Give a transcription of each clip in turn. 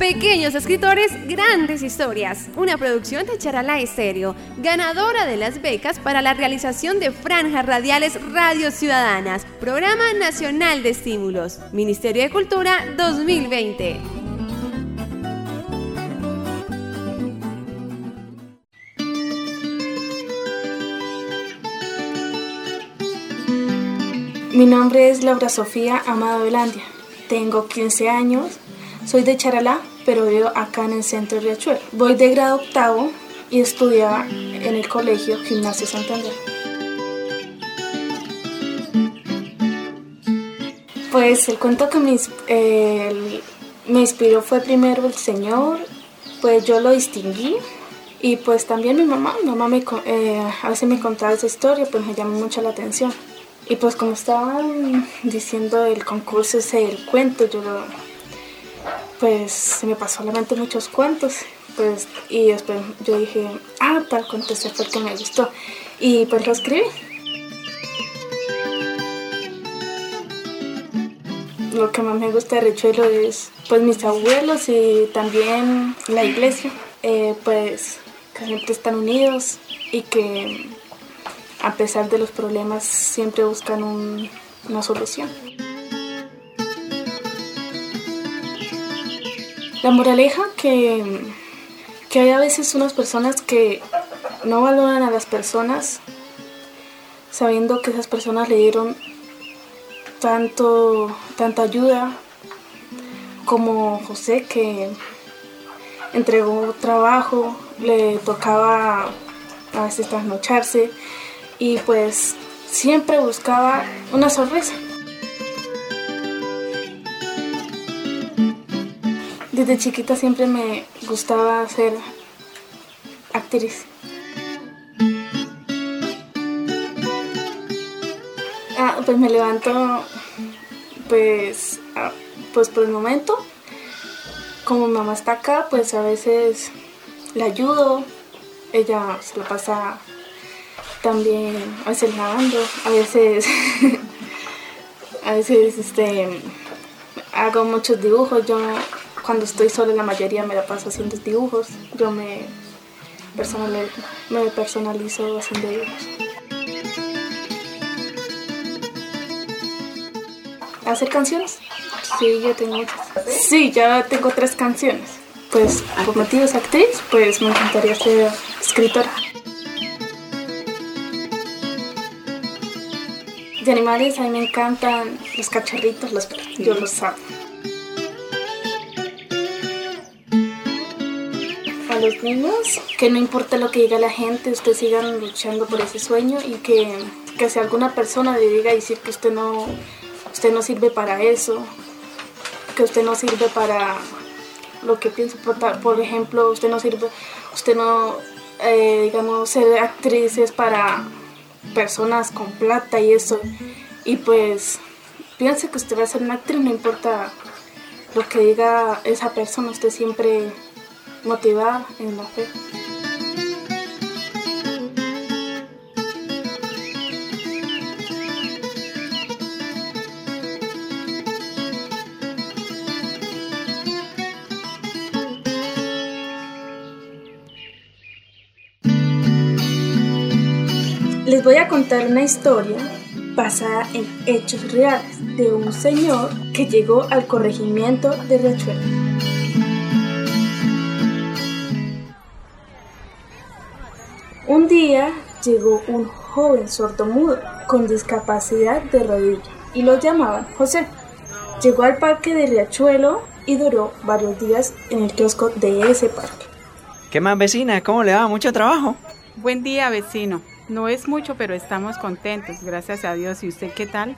Pequeños escritores, grandes historias. Una producción de Charalá Estéreo, ganadora de las becas para la realización de franjas radiales Radio Ciudadanas, Programa Nacional de Estímulos, Ministerio de Cultura 2020. Mi nombre es Laura Sofía Amado Velandia. Tengo 15 años soy de Charalá, pero vivo acá en el centro de Riachuelo. Voy de grado octavo y estudiaba en el colegio Gimnasio Santander. Pues el cuento que me, me inspiró fue primero el Señor, pues yo lo distinguí y pues también mi mamá, mi mamá me, eh, a veces me contaba esa historia, pues me llamó mucho la atención. Y pues como estaban diciendo el concurso ese el cuento, yo lo, pues se me pasó a la mente muchos cuentos, pues, y después yo dije, ah, tal cuento ese fue el que me gustó, y pues lo escribí. Lo que más me gusta de Richuelo es, pues, mis abuelos y también la iglesia, eh, pues, que siempre están unidos y que a pesar de los problemas siempre buscan una solución. La moraleja que, que hay a veces unas personas que no valoran a las personas sabiendo que esas personas le dieron tanto, tanta ayuda como José que entregó trabajo, le tocaba a veces trasnocharse y pues siempre buscaba una sonrisa. Desde chiquita siempre me gustaba ser actriz. Ah, pues me levanto, pues, ah, pues por el momento, como mi mamá está acá, pues a veces la ayudo, ella se lo pasa también, a veces lavando, a veces, a veces, este, hago muchos dibujos, yo cuando estoy sola la mayoría me la paso haciendo dibujos. Yo me, me personalizo haciendo dibujos. ¿Hacer canciones? Sí, ya tengo muchas. Sí, ya tengo tres canciones. Pues por motivos actriz, pues me encantaría ser escritora. De animales a mí me encantan los cachorritos, los yo los amo. Los niños, que no importa lo que diga la gente, ustedes sigan luchando por ese sueño y que, que si alguna persona le diga decir que usted no, usted no sirve para eso, que usted no sirve para lo que pienso, por, ejemplo, usted no sirve, usted no, eh, digamos, ser actriz es para personas con plata y eso, y pues piense que usted va a ser una actriz, no importa lo que diga esa persona, usted siempre motivada en la fe. Les voy a contar una historia basada en hechos reales de un señor que llegó al corregimiento de Riachuelo. Un día llegó un joven sordomudo con discapacidad de rodilla y lo llamaban José. Llegó al parque de Riachuelo y duró varios días en el kiosco de ese parque. ¿Qué más vecina? ¿Cómo le va? ¿Mucho trabajo? Buen día vecino. No es mucho, pero estamos contentos, gracias a Dios. ¿Y usted qué tal?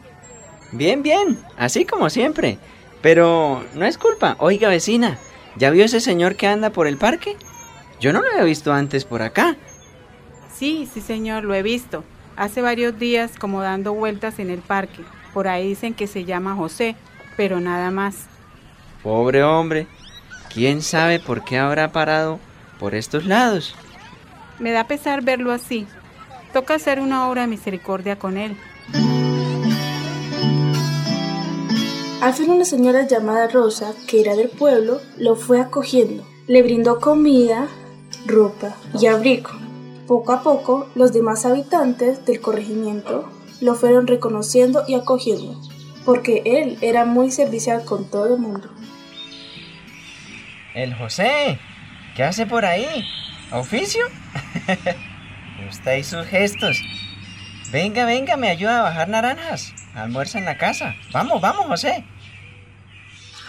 Bien, bien, así como siempre. Pero no es culpa. Oiga vecina, ¿ya vio ese señor que anda por el parque? Yo no lo había visto antes por acá. Sí, sí señor, lo he visto. Hace varios días como dando vueltas en el parque. Por ahí dicen que se llama José, pero nada más. Pobre hombre. ¿Quién sabe por qué habrá parado por estos lados? Me da pesar verlo así. Toca hacer una obra de misericordia con él. Al fin una señora llamada Rosa, que era del pueblo, lo fue acogiendo. Le brindó comida, ropa y abrigo. Poco a poco, los demás habitantes del corregimiento lo fueron reconociendo y acogiendo, porque él era muy servicial con todo el mundo. El José, ¿qué hace por ahí? ¿Oficio? Usted y sus gestos. Venga, venga, me ayuda a bajar naranjas. Almuerza en la casa. Vamos, vamos, José.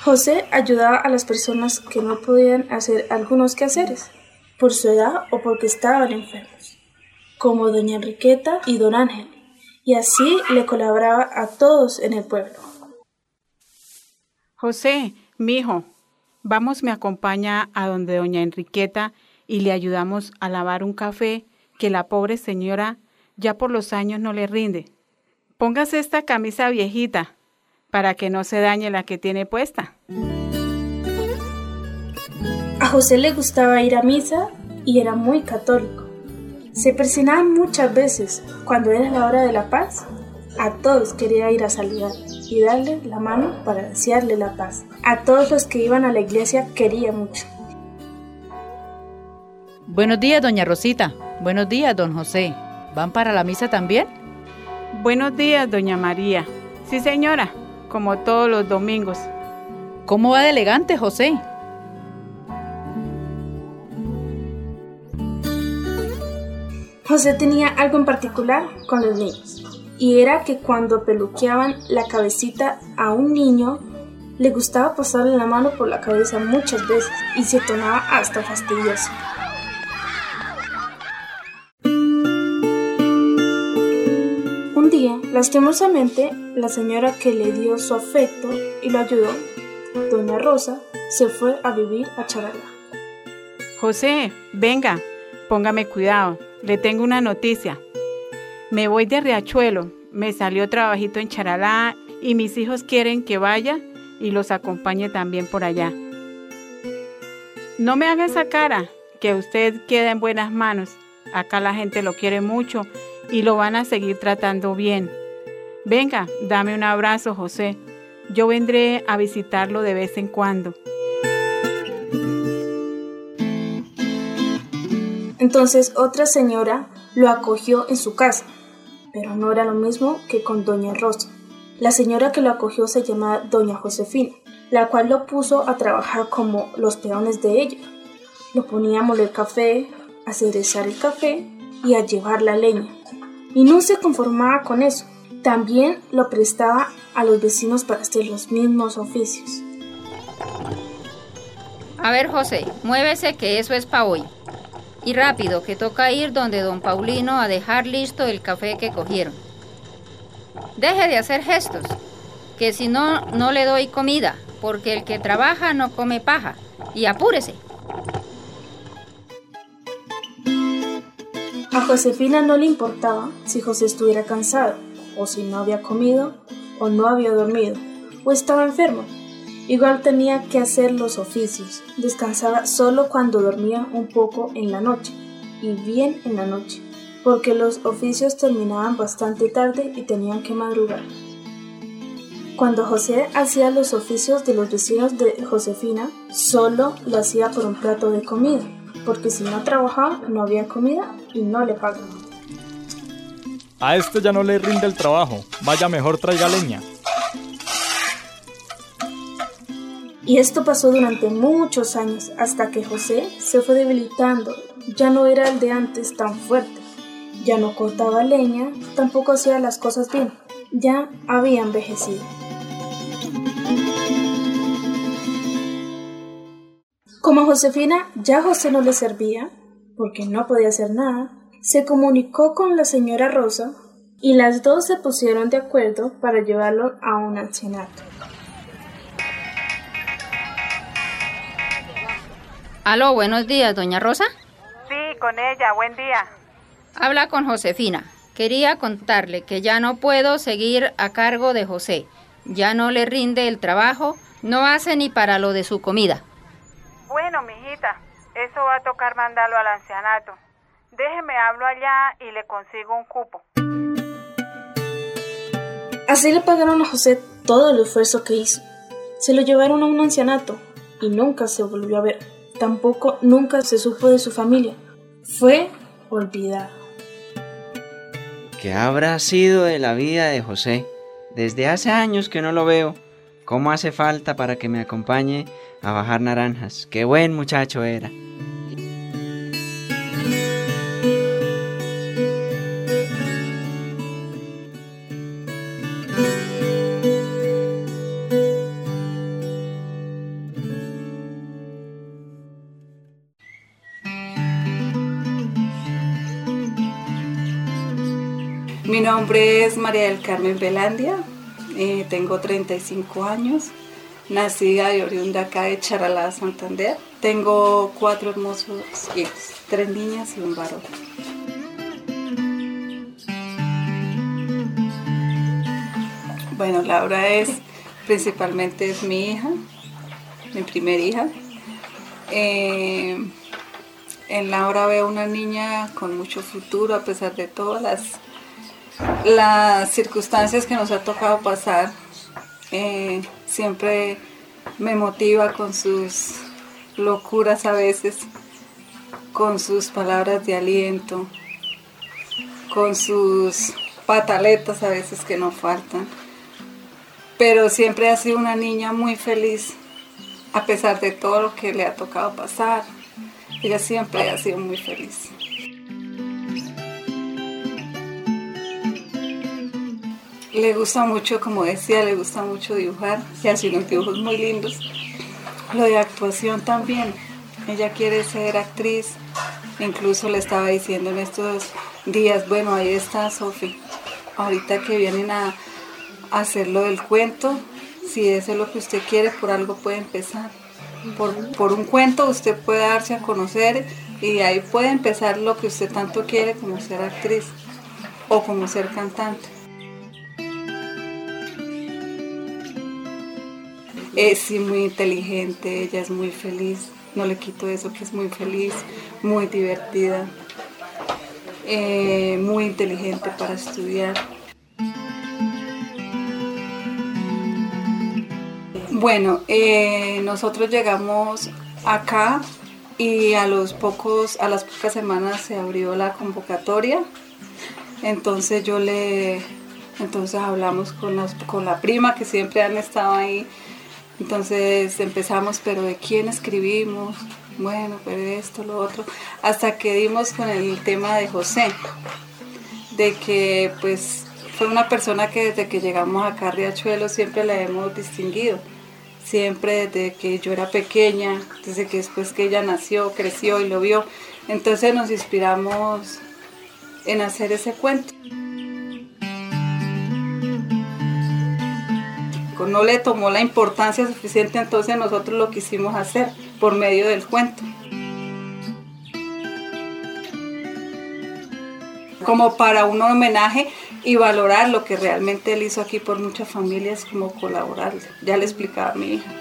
José ayudaba a las personas que no podían hacer algunos quehaceres, por su edad o porque estaban enfermos, como doña Enriqueta y don Ángel, y así le colaboraba a todos en el pueblo. José, mi hijo, vamos, me acompaña a donde doña Enriqueta y le ayudamos a lavar un café que la pobre señora ya por los años no le rinde. Póngase esta camisa viejita para que no se dañe la que tiene puesta. A José le gustaba ir a misa y era muy católico. Se persinaba muchas veces cuando era la hora de la paz. A todos quería ir a saludar y darle la mano para desearle la paz. A todos los que iban a la iglesia quería mucho. Buenos días, doña Rosita. Buenos días, don José. ¿Van para la misa también? Buenos días, doña María. Sí, señora, como todos los domingos. ¿Cómo va de elegante, José? José tenía algo en particular con los niños, y era que cuando peluqueaban la cabecita a un niño, le gustaba pasarle la mano por la cabeza muchas veces y se tornaba hasta fastidioso. Un día, lastimosamente, la señora que le dio su afecto y lo ayudó, doña Rosa, se fue a vivir a Charalá. José, venga, póngame cuidado, le tengo una noticia. Me voy de Riachuelo, me salió trabajito en Charalá y mis hijos quieren que vaya y los acompañe también por allá. No me haga esa cara, que usted queda en buenas manos. Acá la gente lo quiere mucho y lo van a seguir tratando bien. Venga, dame un abrazo, José. Yo vendré a visitarlo de vez en cuando. Entonces otra señora lo acogió en su casa, pero no era lo mismo que con doña Rosa. La señora que lo acogió se llamaba doña Josefina, la cual lo puso a trabajar como los peones de ella. Lo ponía a moler café, a cerezar el café y a llevar la leña. Y no se conformaba con eso, también lo prestaba a los vecinos para hacer los mismos oficios. A ver, José, muévese que eso es para hoy. Y rápido, que toca ir donde don Paulino a dejar listo el café que cogieron. Deje de hacer gestos, que si no, no le doy comida, porque el que trabaja no come paja. Y apúrese. A Josefina no le importaba si José estuviera cansado, o si no había comido, o no había dormido, o estaba enfermo. Igual tenía que hacer los oficios. Descansaba solo cuando dormía un poco en la noche, y bien en la noche, porque los oficios terminaban bastante tarde y tenían que madrugar. Cuando José hacía los oficios de los vecinos de Josefina, solo lo hacía por un plato de comida, porque si no trabajaba no había comida y no le pagaban. A este ya no le rinde el trabajo. Vaya mejor traiga leña. Y esto pasó durante muchos años hasta que José se fue debilitando. Ya no era el de antes tan fuerte. Ya no cortaba leña, tampoco hacía las cosas bien. Ya había envejecido. Como a Josefina ya José no le servía, porque no podía hacer nada, se comunicó con la señora Rosa y las dos se pusieron de acuerdo para llevarlo a un ancianato. Aló, buenos días, doña Rosa. Sí, con ella, buen día. Habla con Josefina. Quería contarle que ya no puedo seguir a cargo de José. Ya no le rinde el trabajo, no hace ni para lo de su comida. Bueno, mijita, eso va a tocar mandarlo al ancianato. Déjeme hablo allá y le consigo un cupo. Así le pagaron a José todo el esfuerzo que hizo. Se lo llevaron a un ancianato y nunca se volvió a ver. Tampoco nunca se supo de su familia. Fue olvidado. ¿Qué habrá sido de la vida de José? Desde hace años que no lo veo. ¿Cómo hace falta para que me acompañe a bajar naranjas? Qué buen muchacho era. Mi nombre es María del Carmen Velandia, eh, tengo 35 años, nacida y oriunda acá de Charalá, Santander. Tengo cuatro hermosos hijos, tres niñas y un varón. Bueno, Laura es principalmente es mi hija, mi primera hija. Eh, en Laura veo una niña con mucho futuro a pesar de todas las las circunstancias que nos ha tocado pasar eh, siempre me motiva con sus locuras a veces, con sus palabras de aliento, con sus pataletas a veces que no faltan. Pero siempre ha sido una niña muy feliz, a pesar de todo lo que le ha tocado pasar. Ella siempre ha sido muy feliz. Le gusta mucho, como decía, le gusta mucho dibujar y hace unos dibujos muy lindos. Lo de actuación también. Ella quiere ser actriz. Incluso le estaba diciendo en estos días, bueno, ahí está Sofi. Ahorita que vienen a, hacer lo del cuento, si eso es lo que usted quiere, por algo puede empezar. Por, por un cuento usted puede darse a conocer y ahí puede empezar lo que usted tanto quiere como ser actriz o como ser cantante. Es sí, muy inteligente, ella es muy feliz, no le quito eso, que es muy feliz, muy divertida, eh, muy inteligente para estudiar. Bueno, eh, nosotros llegamos acá y a los pocos, a las pocas semanas se abrió la convocatoria. Entonces yo le, entonces hablamos con, las, con la prima que siempre han estado ahí entonces empezamos, pero ¿de quién escribimos? Bueno, pero esto, lo otro, hasta que dimos con el tema de José, de que pues fue una persona que desde que llegamos acá a Riachuelo siempre la hemos distinguido, siempre desde que yo era pequeña, desde que después que ella nació, creció y lo vio, entonces nos inspiramos en hacer ese cuento. No le tomó la importancia suficiente, entonces nosotros lo quisimos hacer por medio del cuento. Como para un homenaje y valorar lo que realmente él hizo aquí por muchas familias, como colaborar. Ya le explicaba a mi hija.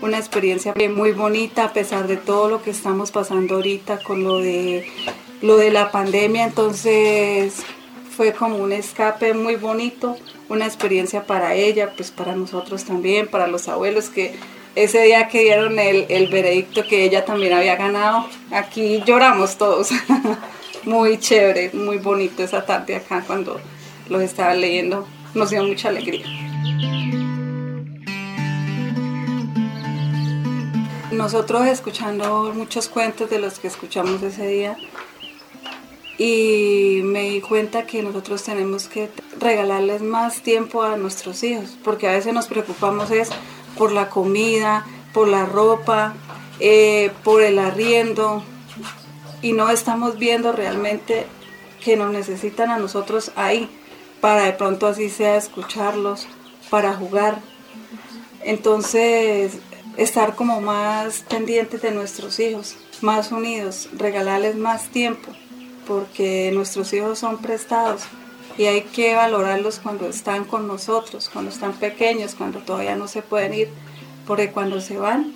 Una experiencia muy bonita a pesar de todo lo que estamos pasando ahorita con lo de, lo de la pandemia. Entonces fue como un escape muy bonito, una experiencia para ella, pues para nosotros también, para los abuelos que ese día que dieron el, el veredicto que ella también había ganado, aquí lloramos todos. muy chévere, muy bonito esa tarde acá cuando los estaba leyendo, nos dio mucha alegría. Nosotros escuchando muchos cuentos de los que escuchamos ese día, y me di cuenta que nosotros tenemos que regalarles más tiempo a nuestros hijos, porque a veces nos preocupamos es por la comida, por la ropa, eh, por el arriendo, y no estamos viendo realmente que nos necesitan a nosotros ahí, para de pronto así sea escucharlos, para jugar. Entonces, estar como más pendientes de nuestros hijos, más unidos, regalarles más tiempo porque nuestros hijos son prestados y hay que valorarlos cuando están con nosotros, cuando están pequeños, cuando todavía no se pueden ir, porque cuando se van,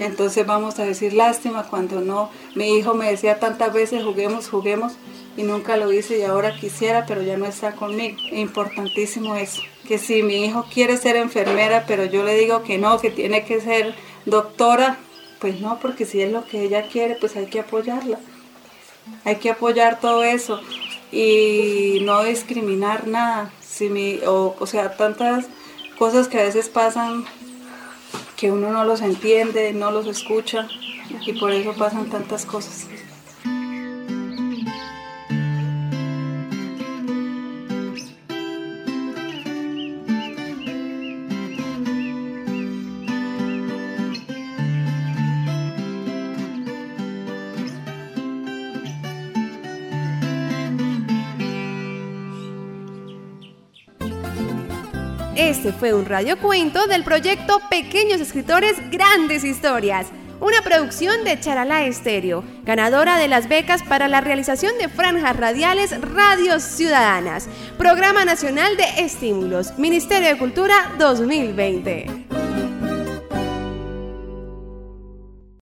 entonces vamos a decir lástima cuando no. Mi hijo me decía tantas veces juguemos, juguemos, y nunca lo hice y ahora quisiera, pero ya no está conmigo. Importantísimo eso, que si mi hijo quiere ser enfermera, pero yo le digo que no, que tiene que ser doctora, pues no, porque si es lo que ella quiere, pues hay que apoyarla. Hay que apoyar todo eso y no discriminar nada. Si mi, o, o sea, tantas cosas que a veces pasan que uno no los entiende, no los escucha y por eso pasan tantas cosas. Este fue un radiocuento del proyecto Pequeños Escritores Grandes Historias, una producción de Charalá Estéreo, ganadora de las becas para la realización de franjas radiales Radios Ciudadanas, Programa Nacional de Estímulos, Ministerio de Cultura 2020.